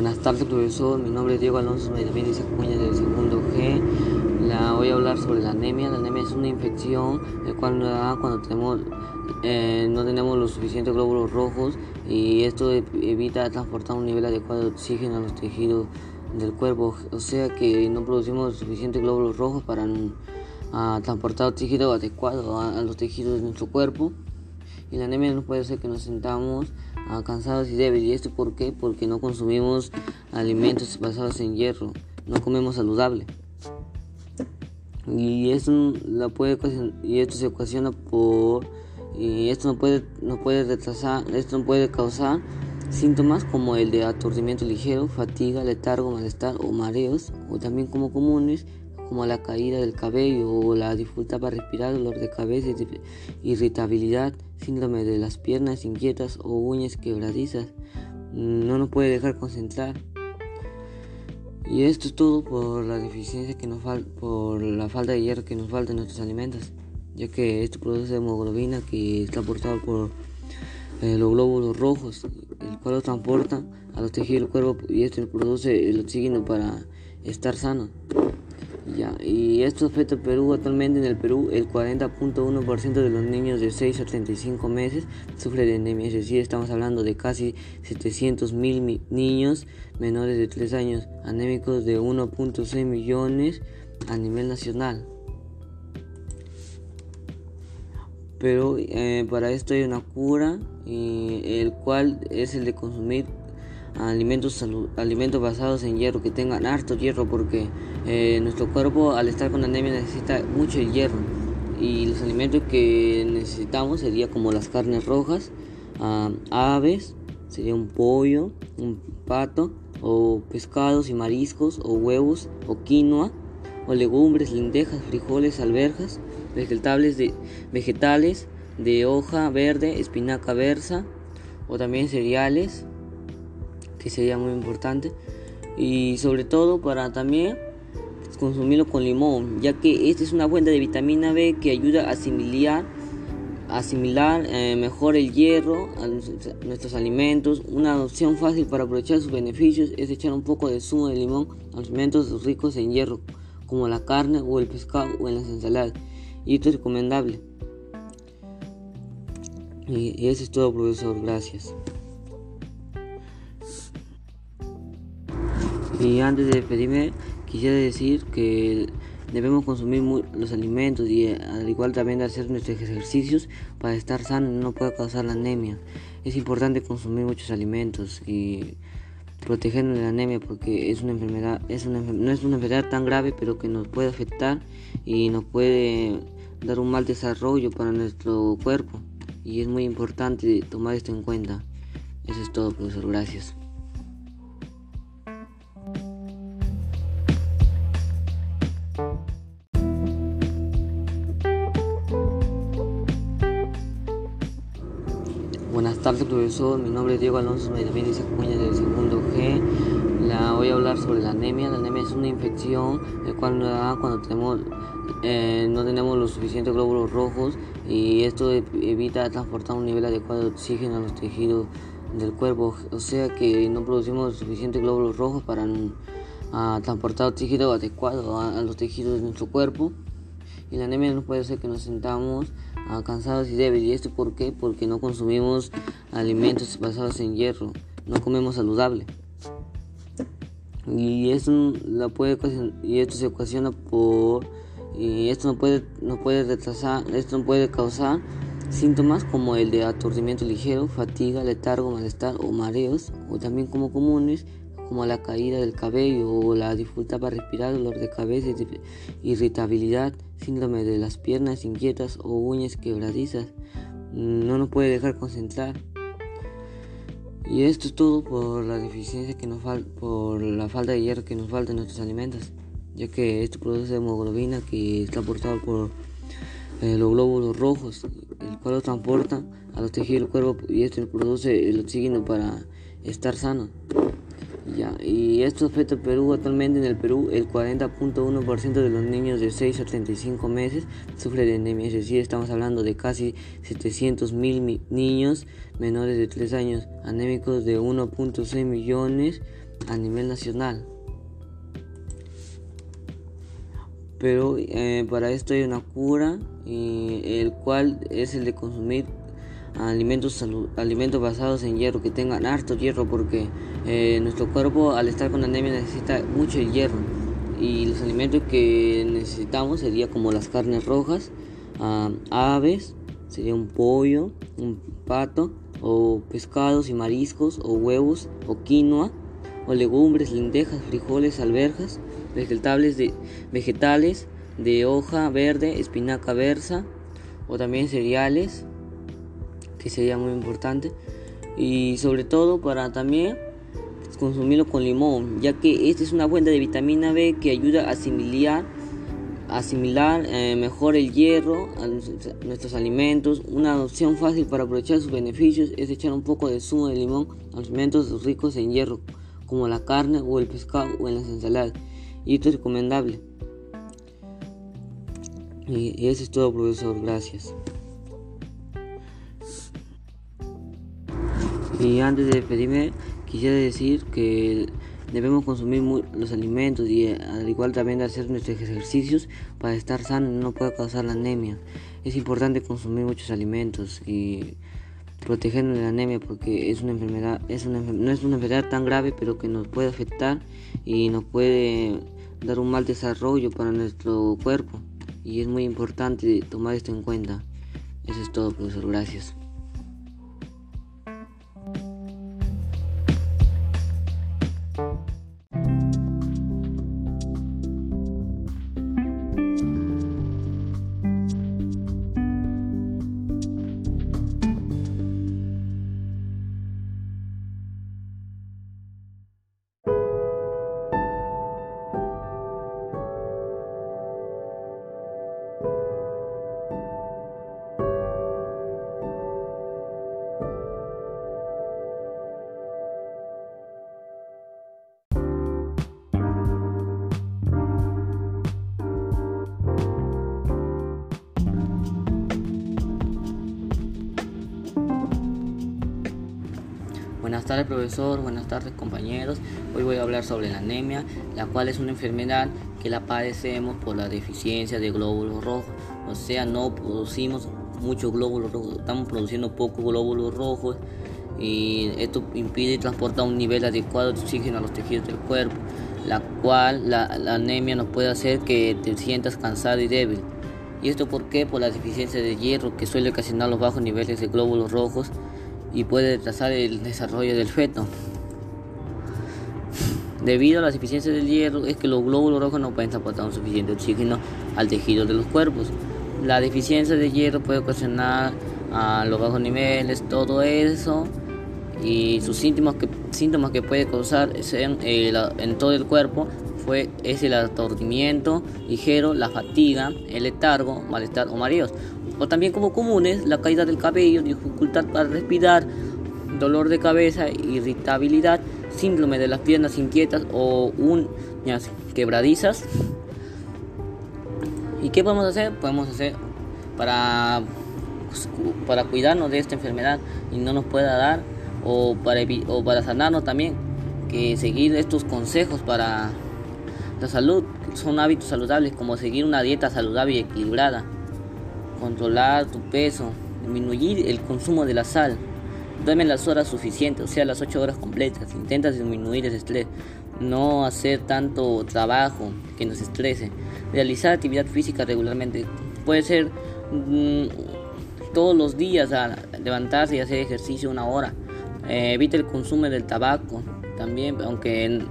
Buenas tardes, profesor. Mi nombre es Diego Alonso Medellín y Cuña del segundo G. La voy a hablar sobre la anemia. La anemia es una infección el cual da cuando tenemos, eh, no tenemos los suficientes glóbulos rojos y esto evita transportar un nivel adecuado de oxígeno a los tejidos del cuerpo. O sea que no producimos suficientes glóbulos rojos para transportar oxígeno adecuado a los tejidos de nuestro cuerpo y la anemia no puede ser que nos sentamos cansados y débiles. ¿Y esto por qué? Porque no consumimos alimentos basados en hierro, no comemos saludable. Y esto, la puede, y esto se ocasiona por y esto no puede, no puede retrasar, esto no puede causar síntomas como el de aturdimiento ligero, fatiga, letargo, malestar o mareos, o también como comunes como la caída del cabello o la dificultad para respirar, dolor de cabeza, irritabilidad, síndrome de las piernas inquietas o uñas quebradizas. No nos puede dejar concentrar. Y esto es todo por la deficiencia que nos falta, por la falta de hierro que nos falta en nuestros alimentos, ya que esto produce hemoglobina que está aportado por eh, los glóbulos rojos, el cual lo transporta a los tejidos del cuerpo y esto produce el oxígeno para estar sano. Ya, y esto afecta al Perú. Actualmente en el Perú el 40.1% de los niños de 6 a 35 meses sufren de anemia. Es decir, estamos hablando de casi 700 mil niños menores de 3 años anémicos de 1.6 millones a nivel nacional. Pero eh, para esto hay una cura, y el cual es el de consumir alimentos, alimentos basados en hierro, que tengan harto hierro, porque eh, nuestro cuerpo al estar con anemia necesita mucho hierro. Y los alimentos que necesitamos sería como las carnes rojas, aves, sería un pollo, un pato, o pescados y mariscos, o huevos, o quinoa, o legumbres, lentejas, frijoles, alberjas, vegetales de, vegetales de hoja verde, espinaca versa, o también cereales, que sería muy importante. Y sobre todo para también consumirlo con limón, ya que esta es una fuente de vitamina B que ayuda a asimilar, asimilar eh, mejor el hierro a nuestros alimentos. Una opción fácil para aprovechar sus beneficios es echar un poco de zumo de limón a los alimentos ricos en hierro, como la carne o el pescado o en las ensaladas. Y esto es recomendable. Y eso es todo, profesor. Gracias. Y antes de despedirme, quisiera decir que debemos consumir los alimentos y al igual también hacer nuestros ejercicios para estar sanos y no pueda causar la anemia. Es importante consumir muchos alimentos y protegernos de la anemia porque es una enfermedad, es una, no es una enfermedad tan grave pero que nos puede afectar y nos puede dar un mal desarrollo para nuestro cuerpo y es muy importante tomar esto en cuenta. Eso es todo, profesor. Gracias. Tardes, profesor. Mi nombre es Diego Alonso Medellín y Cuña del segundo G. La voy a hablar sobre la anemia. La anemia es una infección el cual da cuando tenemos, eh, no tenemos los suficientes glóbulos rojos y esto evita transportar un nivel adecuado de oxígeno a los tejidos del cuerpo. O sea que no producimos suficientes glóbulos rojos para transportar oxígeno adecuado a los tejidos de nuestro cuerpo. Y la anemia no puede ser que nos sentamos cansados y débiles. ¿Y esto por qué? Porque no consumimos alimentos basados en hierro, no comemos saludable. Y esto, la puede, y esto se ocasiona por y esto no puede, no puede retrasar, esto no puede causar síntomas como el de aturdimiento ligero, fatiga, letargo, malestar o mareos, o también como comunes como la caída del cabello o la dificultad para respirar, dolor de cabeza, irritabilidad, síndrome de las piernas inquietas o uñas quebradizas. No nos puede dejar concentrar. Y esto es todo por la deficiencia que nos falta, por la falta de hierro que nos falta en nuestros alimentos, ya que esto produce hemoglobina que está aportado por eh, los glóbulos rojos, el cual lo transporta a los tejidos del cuerpo y esto produce el oxígeno para estar sano. Ya, y esto afecta al Perú. Actualmente en el Perú el 40.1% de los niños de 6 a 35 meses sufren de anemia. Es decir, estamos hablando de casi 700 mil niños menores de 3 años anémicos de 1.6 millones a nivel nacional. Pero eh, para esto hay una cura, el cual es el de consumir alimentos, alimentos basados en hierro, que tengan harto hierro, porque eh, nuestro cuerpo al estar con anemia necesita mucho hierro. Y los alimentos que necesitamos serían como las carnes rojas, ah, aves, sería un pollo, un pato, o pescados y mariscos, o huevos, o quinoa, o legumbres, lentejas, frijoles, alberjas, vegetales de, vegetales de hoja verde, espinaca versa, o también cereales, que sería muy importante. Y sobre todo para también consumirlo con limón, ya que esta es una fuente de vitamina B que ayuda a asimilar, asimilar eh, mejor el hierro a nuestros alimentos. Una opción fácil para aprovechar sus beneficios es echar un poco de zumo de limón a alimentos ricos en hierro, como la carne o el pescado o en las ensaladas. Y esto es recomendable. Y eso es todo, profesor. Gracias. Y antes de despedirme, quisiera decir que debemos consumir los alimentos y al igual también hacer nuestros ejercicios para estar sano y no pueda causar la anemia. Es importante consumir muchos alimentos y protegernos de la anemia porque es una enfermedad, es una, no es una enfermedad tan grave pero que nos puede afectar y nos puede dar un mal desarrollo para nuestro cuerpo y es muy importante tomar esto en cuenta. Eso es todo, profesor. Gracias. Tardes profesor, buenas tardes compañeros. Hoy voy a hablar sobre la anemia, la cual es una enfermedad que la padecemos por la deficiencia de glóbulos rojos. O sea, no producimos muchos glóbulos rojos, estamos produciendo pocos glóbulos rojos y esto impide transportar un nivel adecuado de oxígeno a los tejidos del cuerpo, la cual la, la anemia nos puede hacer que te sientas cansado y débil. ¿Y esto por qué? Por la deficiencia de hierro que suele ocasionar los bajos niveles de glóbulos rojos y puede retrasar el desarrollo del feto. Debido a la deficiencia del hierro es que los glóbulos rojos no pueden transportar un suficiente oxígeno al tejido de los cuerpos. La deficiencia de hierro puede ocasionar a los bajos niveles, todo eso y sus síntomas que, síntomas que puede causar eh, en todo el cuerpo fue, es el aturdimiento ligero, la fatiga, el letargo, malestar o mareos o también como comunes la caída del cabello, dificultad para respirar, dolor de cabeza, irritabilidad, síndrome de las piernas inquietas o uñas quebradizas. ¿Y qué podemos hacer? Podemos hacer para, para cuidarnos de esta enfermedad y no nos pueda dar o para, o para sanarnos también, que seguir estos consejos para la salud son hábitos saludables como seguir una dieta saludable y equilibrada controlar tu peso, disminuir el consumo de la sal, duerme las horas suficientes, o sea, las 8 horas completas, intenta disminuir el estrés, no hacer tanto trabajo que nos estrese, realizar actividad física regularmente, puede ser mm, todos los días a levantarse y hacer ejercicio una hora, eh, evita el consumo del tabaco, también, aunque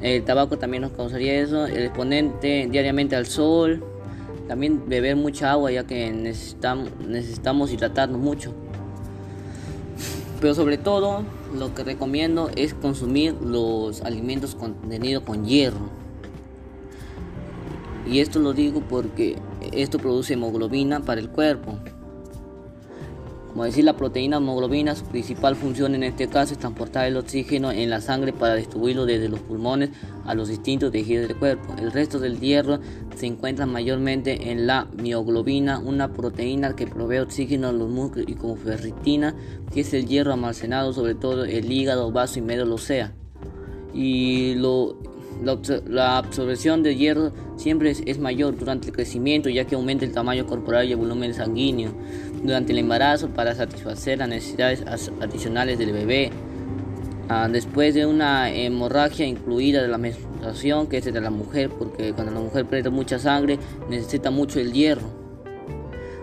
el tabaco también nos causaría eso, el exponente diariamente al sol, también beber mucha agua ya que necesitamos, hidratarnos mucho. Pero sobre todo lo que recomiendo es consumir los alimentos contenidos con hierro. Y esto lo digo porque esto produce hemoglobina para el cuerpo. Como decir, la proteína hemoglobina, su principal función en este caso es transportar el oxígeno en la sangre para distribuirlo desde los pulmones a los distintos tejidos del cuerpo. El resto del hierro se encuentra mayormente en la mioglobina, una proteína que provee oxígeno a los músculos y como ferritina, que es el hierro almacenado sobre todo el hígado, vaso y medio sea. y la, absorción de hierro siempre es, mayor durante el crecimiento ya que aumenta el tamaño corporal y el volumen sanguíneo durante el embarazo para satisfacer las necesidades adicionales del bebé. Ah, después de una hemorragia incluida de la menstruación, que es de la mujer, porque cuando la mujer pierde mucha sangre necesita mucho el hierro.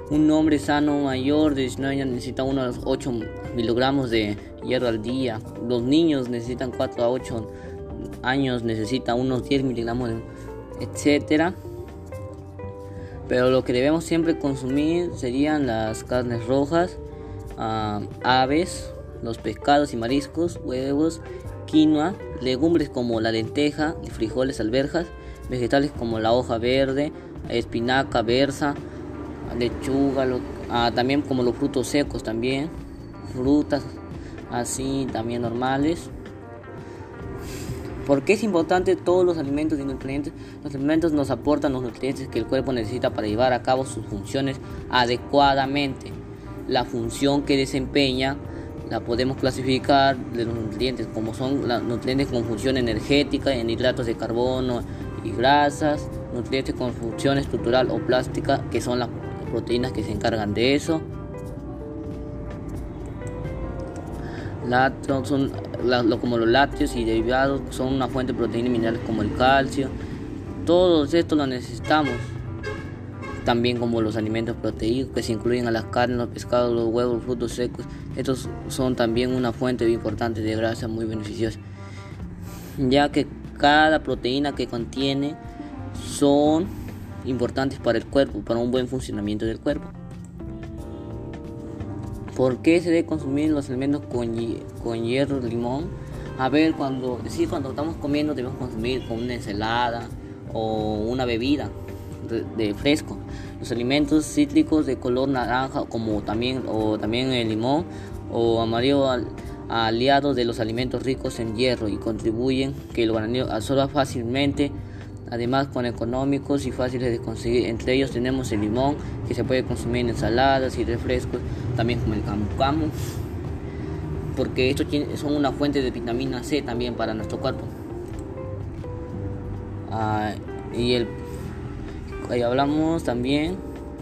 Un hombre sano mayor de 19 años necesita unos 8 miligramos de hierro al día. Los niños necesitan 4 a 8 años, necesitan unos 10 miligramos, etcétera. Pero lo que debemos siempre consumir serían las carnes rojas, ah, aves, los pescados y mariscos, huevos, quinoa, legumbres como la lenteja frijoles alberjas, vegetales como la hoja verde, espinaca, berza, lechuga, ah, también como los frutos secos también, frutas así también normales. ¿Por qué es importante todos los alimentos y nutrientes? Los alimentos nos aportan los nutrientes que el cuerpo necesita para llevar a cabo sus funciones adecuadamente. La función que desempeña la podemos clasificar de los nutrientes como son los nutrientes con función energética, en hidratos de carbono y grasas, nutrientes con función estructural o plástica, que son las proteínas que se encargan de eso. son como los lácteos y derivados son una fuente de proteínas y minerales como el calcio. Todos estos los necesitamos. También como los alimentos proteicos que se incluyen a las carnes, los pescados, los huevos, los frutos secos. Estos son también una fuente importante de grasa muy beneficiosa. Ya que cada proteína que contiene son importantes para el cuerpo, para un buen funcionamiento del cuerpo. ¿Por qué se debe consumir los alimentos con, con hierro, limón? A ver, cuando, decir, cuando estamos comiendo debemos consumir con una ensalada o una bebida de, fresco. Los alimentos cítricos de color naranja como también o también el limón o amarillo aliados de los alimentos ricos en hierro y contribuyen que el organismo absorba fácilmente además con económicos y fáciles de conseguir. Entre ellos tenemos el limón, que se puede consumir en ensaladas y refrescos, también como el camu camu, porque estos son una fuente de vitamina C también para nuestro cuerpo. Ah, y el, ahí hablamos también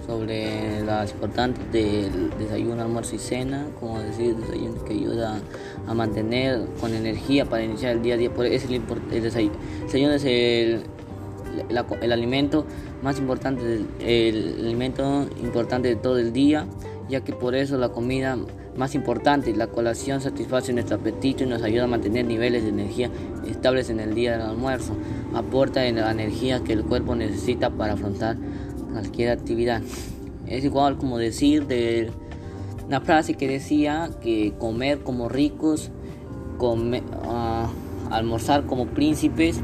sobre las importantes del desayuno, almuerzo y cena, como decir, desayuno que ayuda a mantener con energía para iniciar el día a día. Por es el, el desayuno, el desayuno es el el, alimento más importante, el alimento importante de todo el día, ya que por eso la comida más importante, la colación satisface nuestro apetito y nos ayuda a mantener niveles de energía estables en el día del almuerzo, aporta la energía que el cuerpo necesita para afrontar cualquier actividad. Es igual como decir de una frase que decía que comer como ricos, comer, ah, almorzar como príncipes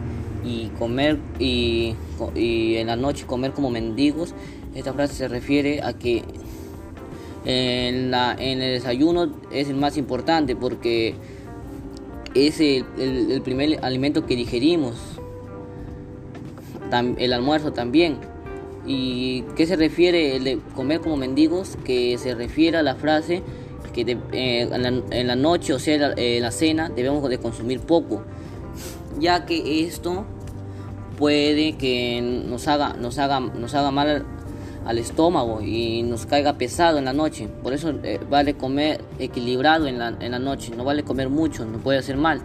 y comer y, en la noche comer como mendigos. Esta frase se refiere a que en, la, en el desayuno es el más importante porque es el, primer alimento que digerimos. el almuerzo también. ¿Y qué se refiere el de comer como mendigos? Que se refiere a la frase que eh, en, la, noche, o sea, en la cena, debemos de consumir poco ya que esto puede que nos haga, nos haga, nos haga mal al estómago y nos caiga pesado en la noche. Por eso eh, vale comer equilibrado en la, en la noche, no vale comer mucho, no puede hacer mal.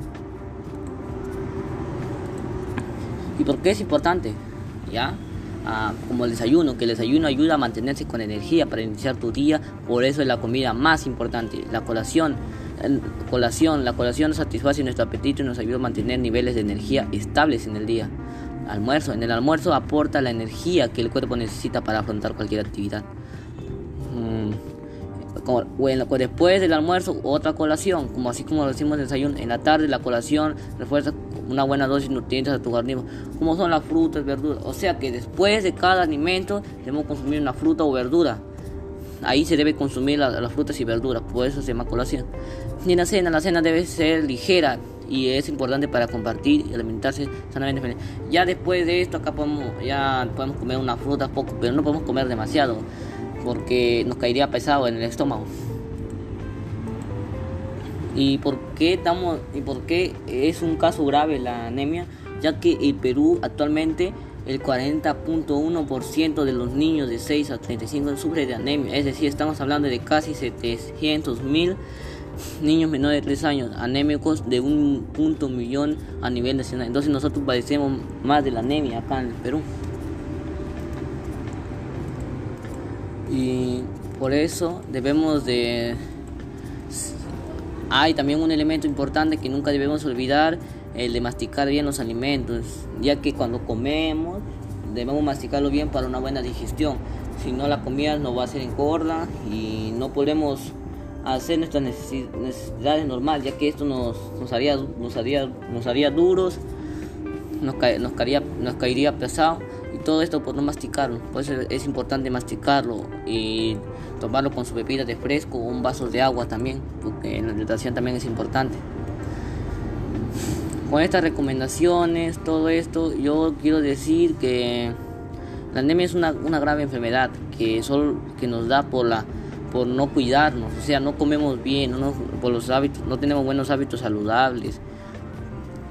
¿Y por qué es importante? ¿Ya? Ah, como el desayuno, que el desayuno ayuda a mantenerse con energía para iniciar tu día, por eso es la comida más importante. La colación colación. La colación satisface nuestro apetito y nos ayuda a mantener niveles de energía estables en el día. Almuerzo. En el almuerzo aporta la energía que el cuerpo necesita para afrontar cualquier actividad. Mm, como, bueno, después del almuerzo, otra colación, como así como lo decimos en desayuno. En la tarde, la colación refuerza una buena dosis de nutrientes a tu organismo, como son las frutas, verduras. O sea que después de cada alimento debemos consumir una fruta o verdura ahí se debe consumir las frutas y verduras, por eso se llama colación. Y la cena, la cena debe ser ligera y es importante para compartir y alimentarse sanamente. Ya después de esto acá podemos, ya podemos comer una fruta poco, pero no podemos comer demasiado porque nos caería pesado en el estómago. ¿Y por qué estamos y por qué es un caso grave la anemia? Ya que el Perú actualmente el 40.1% de los niños de 6 a 35 sufren de anemia, es decir, estamos hablando de casi 700 mil niños menores de 3 años anémicos de un punto millón a nivel nacional. Entonces nosotros padecemos más de la anemia acá en el Perú. Y por eso debemos de... Hay también un elemento importante que nunca debemos olvidar, el de masticar bien los alimentos, ya que cuando comemos debemos masticarlo bien para una buena digestión. Si no, la comida nos va a hacer engorda y no podemos hacer nuestras necesidades normales, ya que esto nos, nos, haría, nos, haría, nos haría duros, nos, nos, caería, nos caería pesado y todo esto por no masticarlo. Por eso es importante masticarlo y tomarlo con su bebida de fresco o un vaso de agua también, porque la hidratación también es importante. Con estas recomendaciones, todo esto, yo quiero decir que la anemia es una, una grave enfermedad que, solo, que nos da por la por no cuidarnos, o sea, no comemos bien, no por los hábitos, no tenemos buenos hábitos saludables.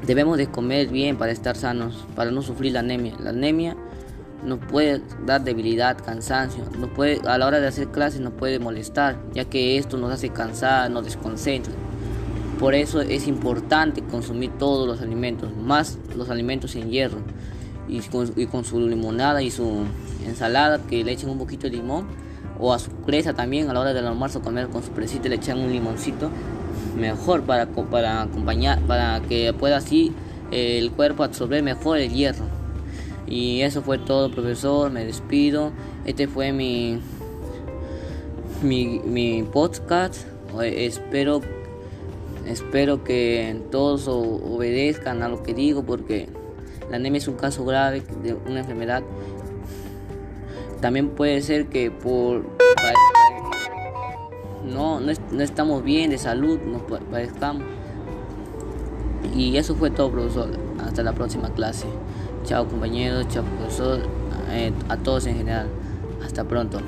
Debemos de comer bien para estar sanos, para no sufrir la anemia. La anemia nos puede dar debilidad, cansancio, nos puede, a la hora de hacer clases nos puede molestar, ya que esto nos hace cansar, nos desconcentra. Por eso es importante consumir todos los alimentos, más los alimentos en hierro, y con, y con su limonada y su ensalada que le echen un poquito de limón o a su presa también a la hora del almuerzo comer con su presita le echan un limoncito mejor para, para acompañar para que pueda así el cuerpo absorber mejor el hierro. Y eso fue todo profesor me despido. Este fue mi mi, mi podcast. Espero espero que todos obedezcan a lo que digo porque la anemia es un caso grave de una enfermedad también puede ser que por no, no, estamos bien de salud, nos padezcamos. Y eso fue todo, profesor. Hasta la próxima clase. Chao, compañeros. Chao, profesor. Eh, a todos en general. Hasta pronto.